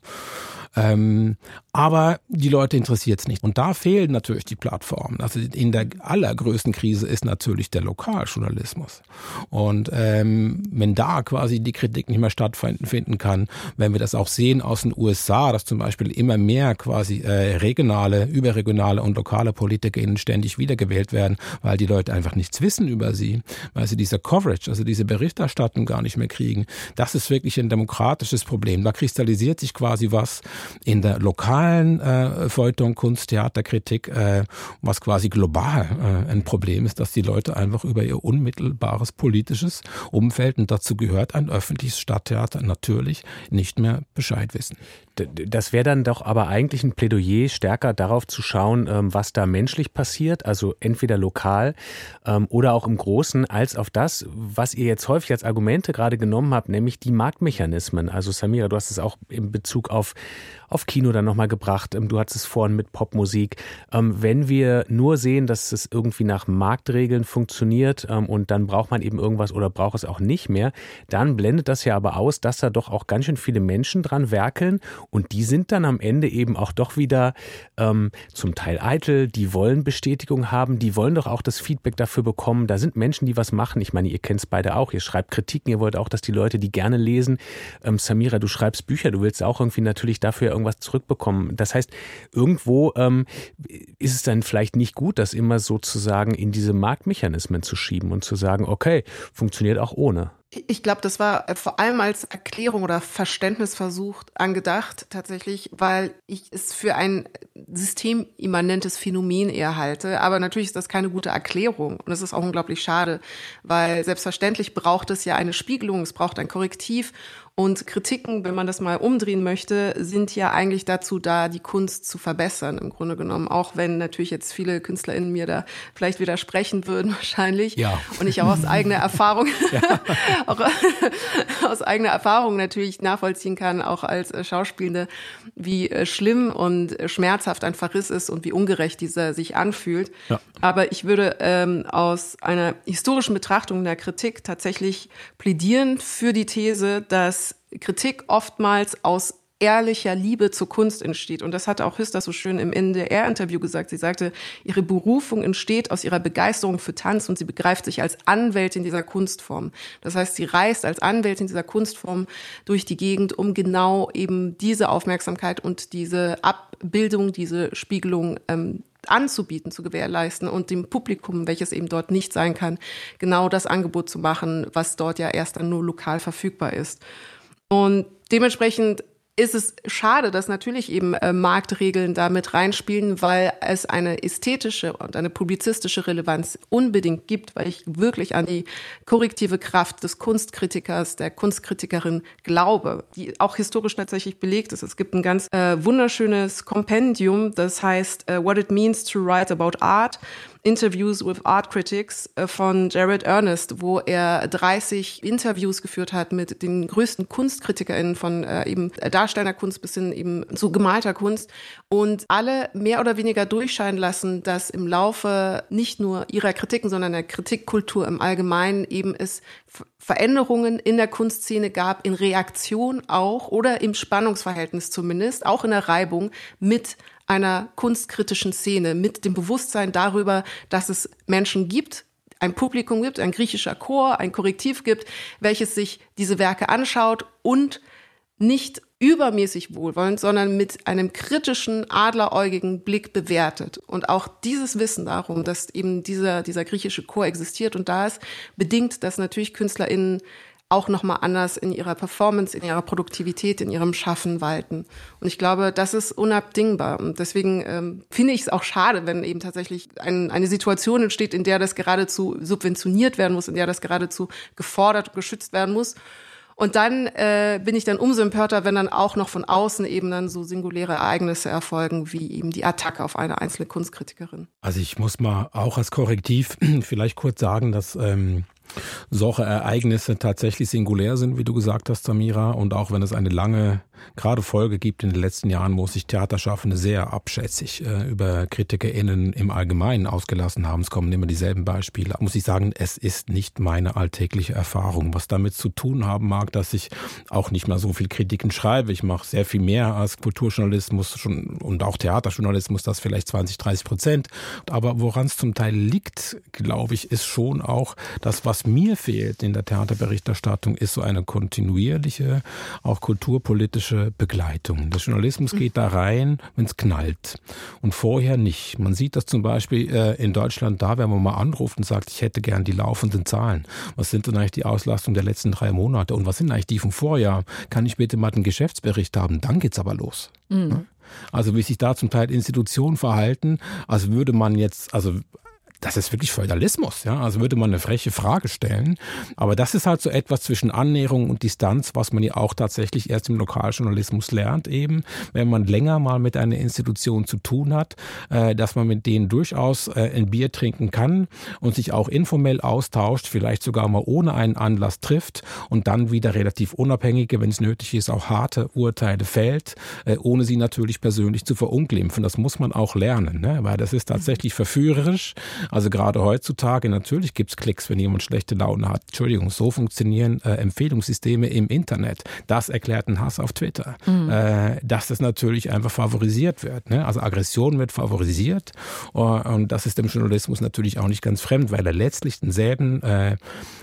Ähm, aber die Leute interessiert es nicht. Und da fehlen natürlich die Plattformen. Also in der allergrößten Krise ist natürlich der Lokaljournalismus. Und ähm, wenn da quasi die Kritik nicht mehr stattfinden kann, wenn wir das auch sehen aus den USA, dass zum Beispiel immer mehr quasi äh, regionale, überregionale und lokale PolitikerInnen ständig wiedergewählt werden, weil die Leute einfach nichts wissen über sie, weil sie diese Coverage, also diese Berichterstattung gar nicht mehr kriegen. Das ist wirklich ein demokratisches Problem. Da kristallisiert sich quasi was, in der lokalen äh, Feuilleton, Kunst, Theaterkritik, äh, was quasi global äh, ein Problem ist, dass die Leute einfach über ihr unmittelbares politisches Umfeld, und dazu gehört ein öffentliches Stadttheater natürlich, nicht mehr Bescheid wissen. Das wäre dann doch aber eigentlich ein Plädoyer, stärker darauf zu schauen, ähm, was da menschlich passiert, also entweder lokal ähm, oder auch im Großen, als auf das, was ihr jetzt häufig als Argumente gerade genommen habt, nämlich die Marktmechanismen. Also Samira, du hast es auch in Bezug auf, auf Kino dann nochmal gebracht. Ähm, du hattest es vorhin mit Popmusik. Wenn wir nur sehen, dass es irgendwie nach Marktregeln funktioniert und dann braucht man eben irgendwas oder braucht es auch nicht mehr, dann blendet das ja aber aus, dass da doch auch ganz schön viele Menschen dran werkeln und die sind dann am Ende eben auch doch wieder ähm, zum Teil eitel, die wollen Bestätigung haben, die wollen doch auch das Feedback dafür bekommen. Da sind Menschen, die was machen. Ich meine, ihr kennt es beide auch. Ihr schreibt Kritiken, ihr wollt auch, dass die Leute die gerne lesen. Ähm, Samira, du schreibst Bücher, du willst auch irgendwie natürlich dafür irgendwas zurückbekommen. Das heißt, irgendwo ähm, ist es dann vielleicht nicht gut, das immer sozusagen in diese Marktmechanismen zu schieben und zu sagen, okay, funktioniert auch ohne. Ich glaube, das war äh, vor allem als Erklärung oder Verständnisversuch angedacht, tatsächlich, weil ich es für ein systemimmanentes Phänomen eher halte. Aber natürlich ist das keine gute Erklärung. Und es ist auch unglaublich schade, weil selbstverständlich braucht es ja eine Spiegelung, es braucht ein Korrektiv. Und Kritiken, wenn man das mal umdrehen möchte, sind ja eigentlich dazu da, die Kunst zu verbessern, im Grunde genommen. Auch wenn natürlich jetzt viele KünstlerInnen mir da vielleicht widersprechen würden, wahrscheinlich. Ja. Und ich auch aus eigener Erfahrung, ja. auch aus eigener Erfahrung natürlich nachvollziehen kann, auch als Schauspielende, wie äh, schlimm und schmerzhaft ein Verriss ist und wie ungerecht dieser sich anfühlt. Ja. Aber ich würde ähm, aus einer historischen Betrachtung der Kritik tatsächlich plädieren für die These, dass Kritik oftmals aus ehrlicher Liebe zur Kunst entsteht. Und das hat auch Hüster so schön im NDR-Interview gesagt. Sie sagte, ihre Berufung entsteht aus ihrer Begeisterung für Tanz und sie begreift sich als Anwältin dieser Kunstform. Das heißt, sie reist als Anwältin dieser Kunstform durch die Gegend, um genau eben diese Aufmerksamkeit und diese Abbildung, diese Spiegelung ähm, anzubieten, zu gewährleisten und dem Publikum, welches eben dort nicht sein kann, genau das Angebot zu machen, was dort ja erst dann nur lokal verfügbar ist. Und dementsprechend ist es schade, dass natürlich eben äh, Marktregeln da mit reinspielen, weil es eine ästhetische und eine publizistische Relevanz unbedingt gibt, weil ich wirklich an die korrektive Kraft des Kunstkritikers, der Kunstkritikerin glaube, die auch historisch tatsächlich belegt ist. Es gibt ein ganz äh, wunderschönes Kompendium, das heißt uh, What It Means to Write About Art Interviews with Art Critics äh, von Jared Ernest, wo er 30 Interviews geführt hat mit den größten KunstkritikerInnen von äh, eben darstellender Kunst bis hin eben zu gemalter Kunst und alle mehr oder weniger durchscheinen lassen, dass im Laufe nicht nur ihrer Kritiken, sondern der Kritikkultur im Allgemeinen eben es Veränderungen in der Kunstszene gab, in Reaktion auch oder im Spannungsverhältnis zumindest, auch in der Reibung mit einer kunstkritischen Szene, mit dem Bewusstsein darüber, dass es Menschen gibt, ein Publikum gibt, ein griechischer Chor, ein Korrektiv gibt, welches sich diese Werke anschaut und nicht übermäßig wohlwollend, sondern mit einem kritischen, adleräugigen Blick bewertet. Und auch dieses Wissen darum, dass eben dieser, dieser griechische Chor existiert und da ist, bedingt, dass natürlich KünstlerInnen auch nochmal anders in ihrer Performance, in ihrer Produktivität, in ihrem Schaffen walten. Und ich glaube, das ist unabdingbar. Und deswegen ähm, finde ich es auch schade, wenn eben tatsächlich ein, eine Situation entsteht, in der das geradezu subventioniert werden muss, in der das geradezu gefordert und geschützt werden muss. Und dann äh, bin ich dann umso empörter, wenn dann auch noch von außen eben dann so singuläre Ereignisse erfolgen, wie eben die Attacke auf eine einzelne Kunstkritikerin. Also ich muss mal auch als Korrektiv vielleicht kurz sagen, dass ähm, solche Ereignisse tatsächlich singulär sind, wie du gesagt hast, Samira. Und auch wenn es eine lange, gerade Folge gibt in den letzten Jahren, wo sich Theaterschaffende sehr abschätzig äh, über KritikerInnen im Allgemeinen ausgelassen haben. Es kommen immer dieselben Beispiele. Muss ich sagen, es ist nicht meine alltägliche Erfahrung. Was damit zu tun haben mag, dass ich auch nicht mehr so viel Kritiken schreibe. Ich mache sehr viel mehr als Kulturjournalismus schon, und auch Theaterjournalismus, das vielleicht 20, 30 Prozent. Aber woran es zum Teil liegt, glaube ich, ist schon auch das, was was mir fehlt in der Theaterberichterstattung, ist so eine kontinuierliche, auch kulturpolitische Begleitung. Der Journalismus geht da rein, wenn es knallt und vorher nicht. Man sieht das zum Beispiel äh, in Deutschland da, wenn man mal anruft und sagt, ich hätte gern die laufenden Zahlen. Was sind denn eigentlich die Auslastungen der letzten drei Monate und was sind eigentlich die vom Vorjahr? Kann ich bitte mal den Geschäftsbericht haben? Dann geht's aber los. Mhm. Also wie sich da zum Teil Institutionen verhalten, als würde man jetzt, also das ist wirklich Feudalismus, ja. Also würde man eine freche Frage stellen. Aber das ist halt so etwas zwischen Annäherung und Distanz, was man ja auch tatsächlich erst im Lokaljournalismus lernt, eben, wenn man länger mal mit einer Institution zu tun hat, äh, dass man mit denen durchaus äh, ein Bier trinken kann und sich auch informell austauscht, vielleicht sogar mal ohne einen Anlass trifft und dann wieder relativ unabhängige, wenn es nötig ist, auch harte Urteile fällt, äh, ohne sie natürlich persönlich zu verunglimpfen. Das muss man auch lernen, ne? weil das ist tatsächlich verführerisch also gerade heutzutage, natürlich gibt's Klicks, wenn jemand schlechte Laune hat. Entschuldigung, so funktionieren äh, Empfehlungssysteme im Internet. Das erklärt ein Hass auf Twitter. Mhm. Äh, dass das natürlich einfach favorisiert wird. Ne? Also Aggression wird favorisiert uh, und das ist dem Journalismus natürlich auch nicht ganz fremd, weil er letztlich denselben äh,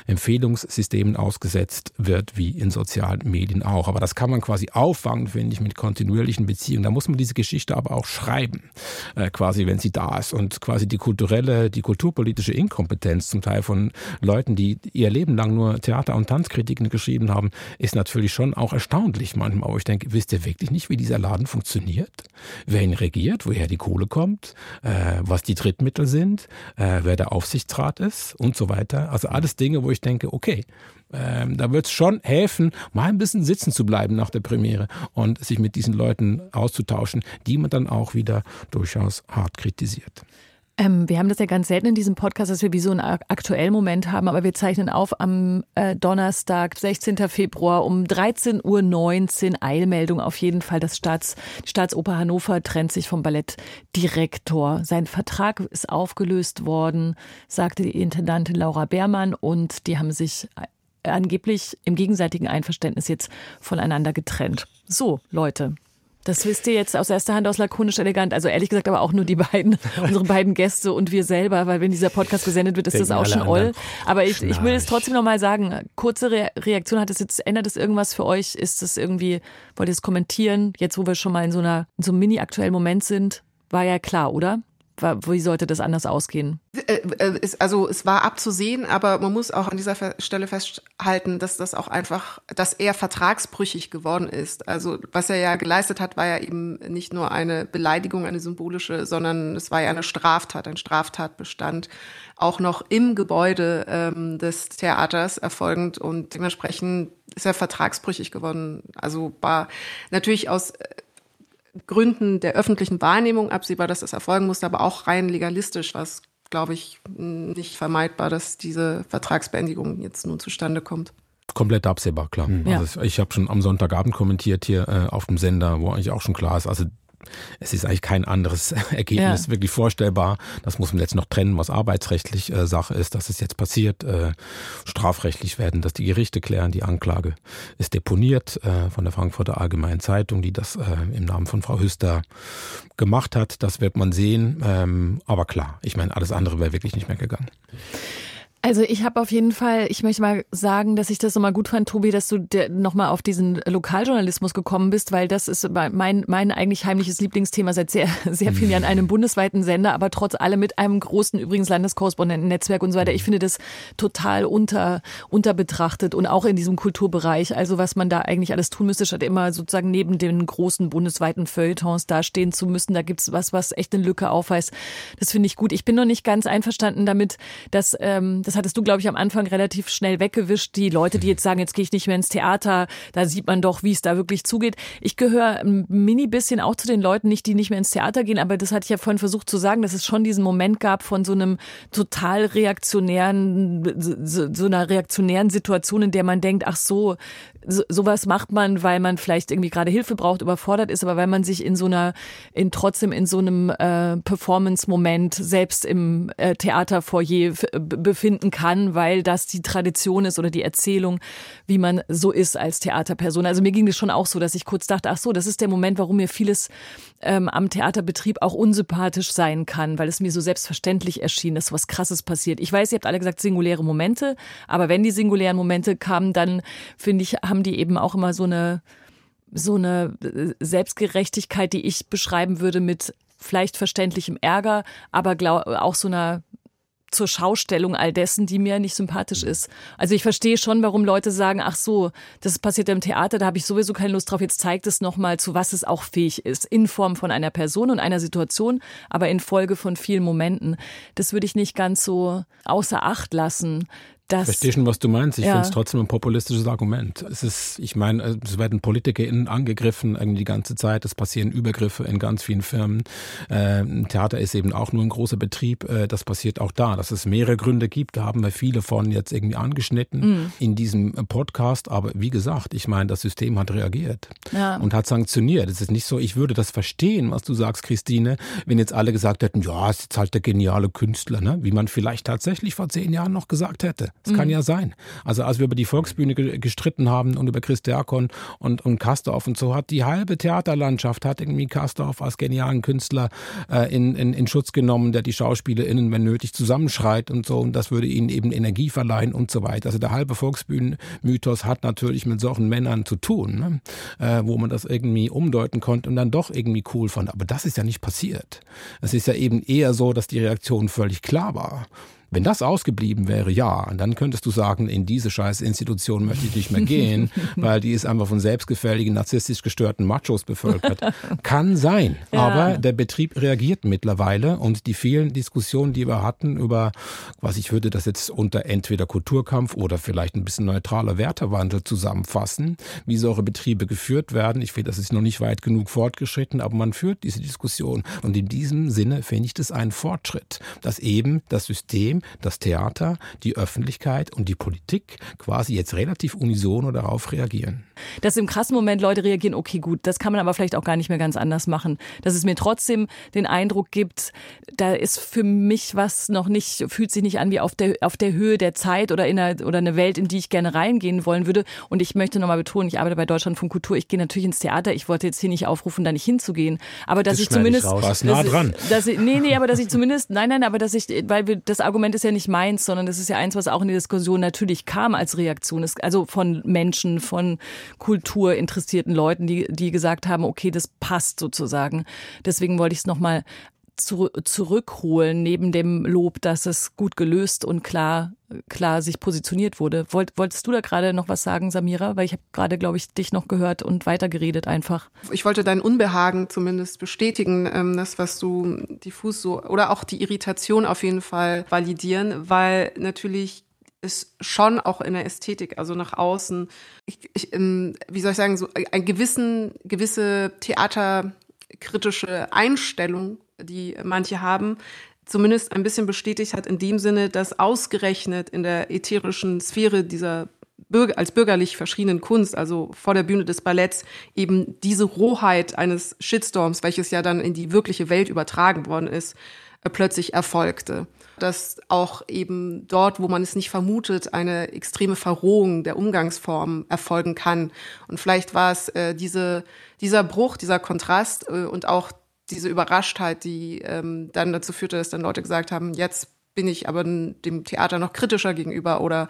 Empfehlungssystemen ausgesetzt wird wie in sozialen Medien auch. Aber das kann man quasi auffangen, finde ich, mit kontinuierlichen Beziehungen. Da muss man diese Geschichte aber auch schreiben, äh, quasi, wenn sie da ist. Und quasi die kulturelle, die kulturpolitische Inkompetenz zum Teil von Leuten, die ihr Leben lang nur Theater- und Tanzkritiken geschrieben haben, ist natürlich schon auch erstaunlich manchmal. Aber ich denke, wisst ihr wirklich nicht, wie dieser Laden funktioniert? Wer ihn regiert, woher die Kohle kommt, äh, was die Drittmittel sind, äh, wer der Aufsichtsrat ist und so weiter. Also alles Dinge, wo ich denke, okay, ähm, da wird es schon helfen, mal ein bisschen sitzen zu bleiben nach der Premiere und sich mit diesen Leuten auszutauschen, die man dann auch wieder durchaus hart kritisiert. Ähm, wir haben das ja ganz selten in diesem Podcast, dass wir wie so einen aktuellen Moment haben, aber wir zeichnen auf am äh, Donnerstag, 16. Februar um 13.19 Uhr. Eilmeldung auf jeden Fall. Das Staats, Staatsoper Hannover trennt sich vom Ballettdirektor. Sein Vertrag ist aufgelöst worden, sagte die Intendantin Laura Beermann und die haben sich äh, angeblich im gegenseitigen Einverständnis jetzt voneinander getrennt. So, Leute, das wisst ihr jetzt aus erster Hand aus lakonisch elegant. Also ehrlich gesagt, aber auch nur die beiden, unsere beiden Gäste und wir selber, weil wenn dieser Podcast gesendet wird, ist Denken das auch schon oll. Aber ich, ich will es trotzdem nochmal sagen. Kurze Re Reaktion hat es jetzt, ändert es irgendwas für euch? Ist es irgendwie, wollt ihr es kommentieren? Jetzt, wo wir schon mal in so einer, in so einem mini-aktuellen Moment sind, war ja klar, oder? Wie sollte das anders ausgehen? Äh, äh, also es war abzusehen, aber man muss auch an dieser Stelle festhalten, dass das auch einfach, dass er vertragsbrüchig geworden ist. Also was er ja geleistet hat, war ja eben nicht nur eine Beleidigung, eine symbolische, sondern es war ja eine Straftat, ein Straftatbestand, auch noch im Gebäude ähm, des Theaters erfolgend und dementsprechend ist er vertragsbrüchig geworden. Also war natürlich aus äh, Gründen der öffentlichen Wahrnehmung absehbar, dass das erfolgen musste, aber auch rein legalistisch was glaube ich, nicht vermeidbar, dass diese Vertragsbeendigung jetzt nun zustande kommt. Komplett absehbar, klar. Mhm. Also ich habe schon am Sonntagabend kommentiert hier äh, auf dem Sender, wo eigentlich auch schon klar ist, also es ist eigentlich kein anderes Ergebnis ja. wirklich vorstellbar. Das muss man jetzt noch trennen, was arbeitsrechtlich äh, Sache ist, dass es jetzt passiert. Äh, strafrechtlich werden das die Gerichte klären. Die Anklage ist deponiert äh, von der Frankfurter Allgemeinen Zeitung, die das äh, im Namen von Frau Hüster gemacht hat. Das wird man sehen. Ähm, aber klar, ich meine, alles andere wäre wirklich nicht mehr gegangen. Also ich habe auf jeden Fall, ich möchte mal sagen, dass ich das nochmal gut fand, Tobi, dass du nochmal auf diesen Lokaljournalismus gekommen bist, weil das ist mein, mein eigentlich heimliches Lieblingsthema seit sehr, sehr vielen Jahren, einem bundesweiten Sender, aber trotz allem mit einem großen übrigens Landeskorrespondentennetzwerk und so weiter. Ich finde das total unter, unterbetrachtet und auch in diesem Kulturbereich. Also was man da eigentlich alles tun müsste, statt immer sozusagen neben den großen bundesweiten Feuilletons dastehen zu müssen. Da gibt's was, was echt eine Lücke aufweist. Das finde ich gut. Ich bin noch nicht ganz einverstanden damit, dass ähm, das hattest du, glaube ich, am Anfang relativ schnell weggewischt. Die Leute, die jetzt sagen, jetzt gehe ich nicht mehr ins Theater, da sieht man doch, wie es da wirklich zugeht. Ich gehöre ein mini bisschen auch zu den Leuten, nicht die nicht mehr ins Theater gehen, aber das hatte ich ja vorhin versucht zu sagen, dass es schon diesen Moment gab von so einem total reaktionären, so, so einer reaktionären Situation, in der man denkt, ach so, so, sowas macht man, weil man vielleicht irgendwie gerade Hilfe braucht, überfordert ist, aber weil man sich in so einer, in trotzdem in so einem äh, Performance-Moment selbst im äh, Theaterfoyer befinden kann, weil das die Tradition ist oder die Erzählung, wie man so ist als Theaterperson. Also mir ging es schon auch so, dass ich kurz dachte, ach so, das ist der Moment, warum mir vieles ähm, am Theaterbetrieb auch unsympathisch sein kann, weil es mir so selbstverständlich erschien, dass was Krasses passiert. Ich weiß, ihr habt alle gesagt singuläre Momente, aber wenn die singulären Momente kamen, dann finde ich, haben die eben auch immer so eine so eine äh, Selbstgerechtigkeit, die ich beschreiben würde mit vielleicht verständlichem Ärger, aber glaub, auch so einer zur Schaustellung all dessen, die mir nicht sympathisch ist. Also ich verstehe schon, warum Leute sagen, ach so, das passiert im Theater, da habe ich sowieso keine Lust drauf. Jetzt zeigt es nochmal, zu was es auch fähig ist. In Form von einer Person und einer Situation, aber in Folge von vielen Momenten. Das würde ich nicht ganz so außer Acht lassen. Das, ich verstehe schon, was du meinst. Ich ja. finde es trotzdem ein populistisches Argument. Es ist, ich meine, es werden PolitikerInnen angegriffen irgendwie die ganze Zeit. Es passieren Übergriffe in ganz vielen Firmen. Äh, Theater ist eben auch nur ein großer Betrieb. Äh, das passiert auch da. Dass es mehrere Gründe gibt, da haben wir viele von jetzt irgendwie angeschnitten mhm. in diesem Podcast. Aber wie gesagt, ich meine, das System hat reagiert ja. und hat sanktioniert. Es ist nicht so, ich würde das verstehen, was du sagst, Christine, wenn jetzt alle gesagt hätten, ja, es ist halt der geniale Künstler, ne? wie man vielleicht tatsächlich vor zehn Jahren noch gesagt hätte. Das mhm. kann ja sein. Also als wir über die Volksbühne gestritten haben und über Chris Derkon und, und Kastorf und so, hat die halbe Theaterlandschaft hat irgendwie Kastorf als genialen Künstler äh, in, in, in Schutz genommen, der die SchauspielerInnen, wenn nötig, zusammenschreit und so. Und das würde ihnen eben Energie verleihen und so weiter. Also der halbe Volksbühnenmythos hat natürlich mit solchen Männern zu tun, ne? äh, wo man das irgendwie umdeuten konnte und dann doch irgendwie cool fand. Aber das ist ja nicht passiert. Es ist ja eben eher so, dass die Reaktion völlig klar war. Wenn das ausgeblieben wäre, ja, dann könntest du sagen, in diese scheiß Institution möchte ich nicht mehr gehen, weil die ist einfach von selbstgefälligen, narzisstisch gestörten Machos bevölkert. Kann sein. Ja. Aber der Betrieb reagiert mittlerweile und die vielen Diskussionen, die wir hatten über, was ich würde das jetzt unter entweder Kulturkampf oder vielleicht ein bisschen neutraler Wertewandel zusammenfassen, wie solche Betriebe geführt werden. Ich finde, das ist noch nicht weit genug fortgeschritten, aber man führt diese Diskussion. Und in diesem Sinne finde ich das einen Fortschritt, dass eben das System System, das Theater, die Öffentlichkeit und die Politik quasi jetzt relativ unisono darauf reagieren. Dass im krassen Moment Leute reagieren, okay, gut, das kann man aber vielleicht auch gar nicht mehr ganz anders machen. Dass es mir trotzdem den Eindruck gibt, da ist für mich was noch nicht, fühlt sich nicht an wie auf der, auf der Höhe der Zeit oder in einer, oder eine Welt, in die ich gerne reingehen wollen würde. Und ich möchte nochmal betonen, ich arbeite bei Deutschlandfunk Kultur, ich gehe natürlich ins Theater, ich wollte jetzt hier nicht aufrufen, da nicht hinzugehen. Aber dass das ich zumindest. Ich raus. nah dran. Dass ich, nee, nee, aber dass ich zumindest, nein, nein, aber dass ich, weil wir, das Argument ist ja nicht meins, sondern das ist ja eins, was auch in die Diskussion natürlich kam als Reaktion. Also von Menschen, von kulturinteressierten Leuten, die, die gesagt haben, okay, das passt sozusagen. Deswegen wollte ich es nochmal zu, zurückholen, neben dem Lob, dass es gut gelöst und klar, klar sich positioniert wurde. Wollt, wolltest du da gerade noch was sagen, Samira? Weil ich habe gerade, glaube ich, dich noch gehört und weitergeredet einfach. Ich wollte dein Unbehagen zumindest bestätigen, ähm, das, was du diffus so, oder auch die Irritation auf jeden Fall validieren, weil natürlich ist schon auch in der Ästhetik, also nach außen, ich, ich, ähm, wie soll ich sagen, so ein gewissen, gewisse theaterkritische Einstellung, die manche haben, zumindest ein bisschen bestätigt hat in dem Sinne, dass ausgerechnet in der ätherischen Sphäre dieser Bürger, als bürgerlich verschriebenen Kunst, also vor der Bühne des Balletts, eben diese Rohheit eines Shitstorms, welches ja dann in die wirkliche Welt übertragen worden ist, äh, plötzlich erfolgte. Dass auch eben dort, wo man es nicht vermutet, eine extreme Verrohung der Umgangsform erfolgen kann. Und vielleicht war es äh, diese, dieser Bruch, dieser Kontrast äh, und auch diese Überraschtheit, die ähm, dann dazu führte, dass dann Leute gesagt haben, jetzt bin ich aber dem Theater noch kritischer gegenüber oder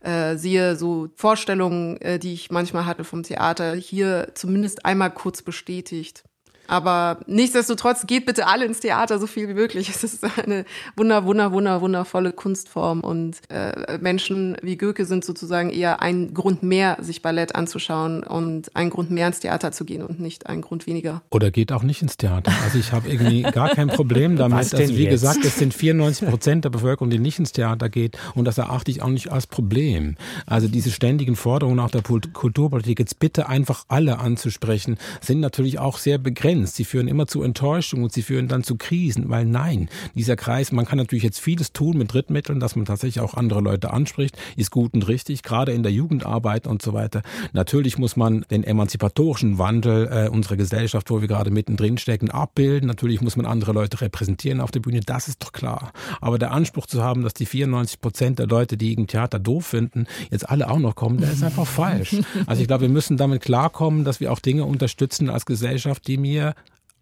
äh, sehe so Vorstellungen, äh, die ich manchmal hatte vom Theater, hier zumindest einmal kurz bestätigt. Aber nichtsdestotrotz geht bitte alle ins Theater so viel wie möglich. Es ist eine wunder, wunder, wunder, wundervolle Kunstform und äh, Menschen wie Goethe sind sozusagen eher ein Grund mehr, sich Ballett anzuschauen und ein Grund mehr ins Theater zu gehen und nicht ein Grund weniger. Oder geht auch nicht ins Theater. Also ich habe irgendwie gar kein Problem damit. Was denn also wie jetzt? gesagt, es sind 94 Prozent der Bevölkerung, die nicht ins Theater geht und das erachte ich auch nicht als Problem. Also diese ständigen Forderungen nach der Kulturpolitik, jetzt bitte einfach alle anzusprechen, sind natürlich auch sehr begrenzt. Sie führen immer zu Enttäuschung und sie führen dann zu Krisen, weil nein, dieser Kreis, man kann natürlich jetzt vieles tun mit Drittmitteln, dass man tatsächlich auch andere Leute anspricht, ist gut und richtig, gerade in der Jugendarbeit und so weiter. Natürlich muss man den emanzipatorischen Wandel äh, unserer Gesellschaft, wo wir gerade mittendrin stecken, abbilden. Natürlich muss man andere Leute repräsentieren auf der Bühne, das ist doch klar. Aber der Anspruch zu haben, dass die 94 Prozent der Leute, die im Theater doof finden, jetzt alle auch noch kommen, der ist einfach falsch. Also ich glaube, wir müssen damit klarkommen, dass wir auch Dinge unterstützen als Gesellschaft, die mir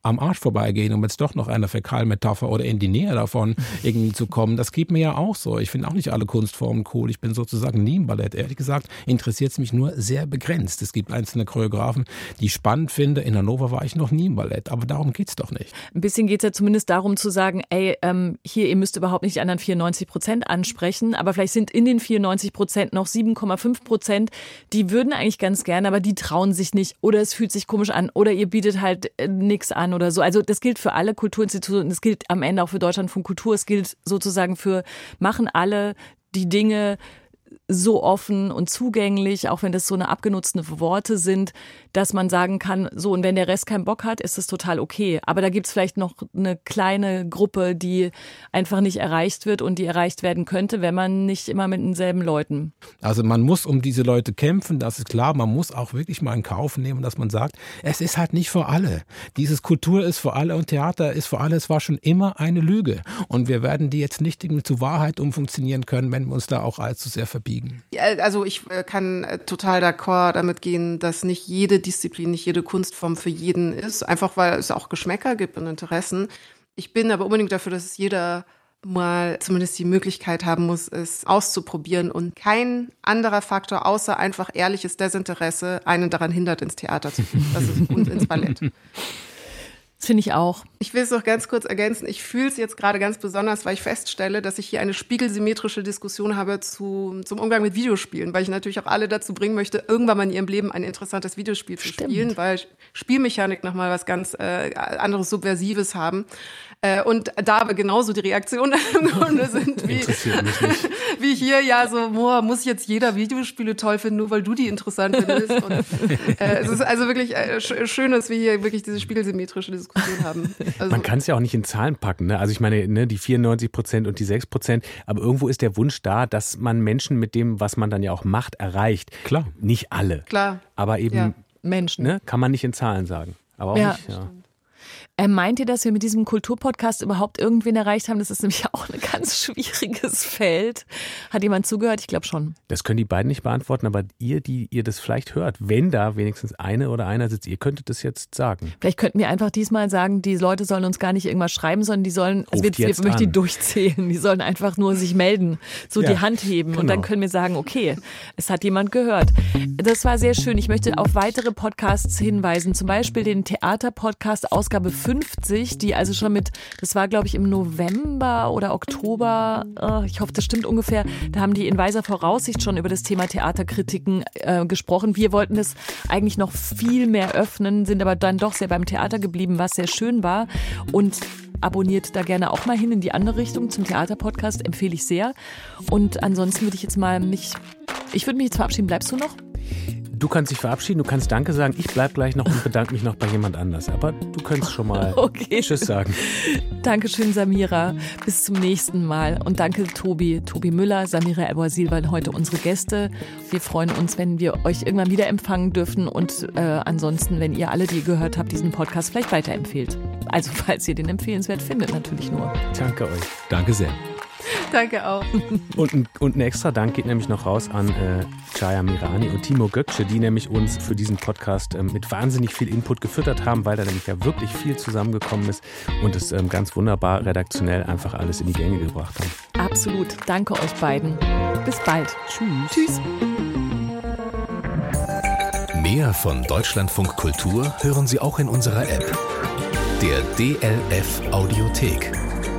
am Arsch vorbeigehen, um jetzt doch noch einer Fäkalmetapher oder in die Nähe davon irgendwie zu kommen. Das geht mir ja auch so. Ich finde auch nicht alle Kunstformen cool. Ich bin sozusagen nie im Ballett. Ehrlich gesagt interessiert es mich nur sehr begrenzt. Es gibt einzelne Choreografen, die ich spannend finde. In Hannover war ich noch nie im Ballett, aber darum geht's doch nicht. Ein bisschen geht es ja zumindest darum zu sagen, ey, ähm, hier, ihr müsst überhaupt nicht die anderen 94 Prozent ansprechen, aber vielleicht sind in den 94 Prozent noch 7,5 Prozent, die würden eigentlich ganz gerne, aber die trauen sich nicht oder es fühlt sich komisch an oder ihr bietet halt äh, nichts an oder so. Also das gilt für alle Kulturinstitutionen, das gilt am Ende auch für Deutschlandfunk Kultur, es gilt sozusagen für, machen alle die Dinge so offen und zugänglich, auch wenn das so eine abgenutzte Worte sind, dass man sagen kann, so und wenn der Rest keinen Bock hat, ist das total okay. Aber da gibt's vielleicht noch eine kleine Gruppe, die einfach nicht erreicht wird und die erreicht werden könnte, wenn man nicht immer mit denselben Leuten. Also man muss um diese Leute kämpfen, das ist klar. Man muss auch wirklich mal in Kauf nehmen, dass man sagt, es ist halt nicht für alle. Dieses Kultur ist für alle und Theater ist für alle. Es war schon immer eine Lüge. Und wir werden die jetzt nicht irgendwie zu Wahrheit umfunktionieren können, wenn wir uns da auch allzu sehr verbiegen. Ja, also ich äh, kann äh, total d'accord damit gehen, dass nicht jede Disziplin, nicht jede Kunstform für jeden ist, einfach weil es auch Geschmäcker gibt und Interessen. Ich bin aber unbedingt dafür, dass jeder mal zumindest die Möglichkeit haben muss, es auszuprobieren und kein anderer Faktor außer einfach ehrliches Desinteresse einen daran hindert, ins Theater zu gehen das ist, und ins Ballett. Das finde ich auch. Ich will es noch ganz kurz ergänzen. Ich fühle es jetzt gerade ganz besonders, weil ich feststelle, dass ich hier eine spiegelsymmetrische Diskussion habe zu, zum Umgang mit Videospielen, weil ich natürlich auch alle dazu bringen möchte, irgendwann mal in ihrem Leben ein interessantes Videospiel zu Stimmt. spielen, weil Spielmechanik nochmal was ganz äh, anderes Subversives haben. Äh, und da aber genauso die Reaktionen im Grunde sind wie, wie hier ja so, boah, muss jetzt jeder Videospiele toll finden, nur weil du die interessant findest. Und, äh, es ist also wirklich äh, sch schön, dass wir hier wirklich diese spiegelsymmetrische Diskussion haben. Also, Man kann es ja auch nicht in Zahlen packen. Ne? Also ich meine, ne, die 94 Prozent und die 6 Prozent, aber irgendwo ist der Wunsch da, dass man Menschen mit dem, was man dann ja auch macht, erreicht. Klar. Nicht alle. Klar. Aber eben, Ja. Menschen. ne, kann man nicht in Zahlen sagen. Aber auch Ja. nicht, ja. Äh, meint ihr, dass wir mit diesem Kulturpodcast überhaupt irgendwen erreicht haben? Das ist nämlich auch ein ganz schwieriges Feld. Hat jemand zugehört? Ich glaube schon. Das können die beiden nicht beantworten, aber ihr, die ihr das vielleicht hört, wenn da wenigstens eine oder einer sitzt, ihr könntet das jetzt sagen. Vielleicht könnten wir einfach diesmal sagen, die Leute sollen uns gar nicht irgendwas schreiben, sondern die sollen, also wir, wir möchten die durchzählen, die sollen einfach nur sich melden, so Ja, die Hand heben und genau. dann können wir sagen, okay, es hat jemand gehört. Das war sehr schön. Ich möchte auf weitere Podcasts hinweisen, zum Beispiel den Theater-Podcast Ausgabe 50, die also schon mit, das war glaube ich im November oder Oktober, äh, ich hoffe, das stimmt ungefähr, da haben die in weiser Voraussicht schon über das Thema Theaterkritiken äh, gesprochen. Wir wollten das eigentlich noch viel mehr öffnen, sind aber dann doch sehr beim Theater geblieben, was sehr schön war. Und abonniert da gerne auch mal hin in die andere Richtung zum Theaterpodcast, empfehle ich sehr. Und ansonsten würde ich jetzt mal mich, ich würde mich jetzt verabschieden. Bleibst du noch? Du kannst dich verabschieden, du kannst Danke sagen. Ich bleib gleich noch und bedanke mich noch bei jemand anders. Aber du könntest schon mal okay. Tschüss sagen. Dankeschön, Samira. Bis zum nächsten Mal. Und danke, Tobi. Tobi Müller, Samira Elboisil waren heute unsere Gäste. Wir freuen uns, wenn wir euch irgendwann wieder empfangen dürfen. Und äh, ansonsten, wenn ihr alle, die ihr gehört habt, diesen Podcast vielleicht weiterempfehlt. Also, falls ihr den empfehlenswert findet, natürlich nur. Danke euch. Danke sehr. Danke auch. Und ein, und ein extra Dank geht nämlich noch raus an äh, Chaya Mirani und Timo Gökce, die nämlich uns für diesen Podcast ähm, mit wahnsinnig viel Input gefüttert haben, weil da nämlich ja wirklich viel zusammengekommen ist und es ähm, ganz wunderbar redaktionell einfach alles in die Gänge gebracht haben. Absolut. Danke euch beiden. Bis bald. Tschüss. Tschüss. Mehr von Deutschlandfunk Kultur hören Sie auch in unserer App, der DLF Audiothek.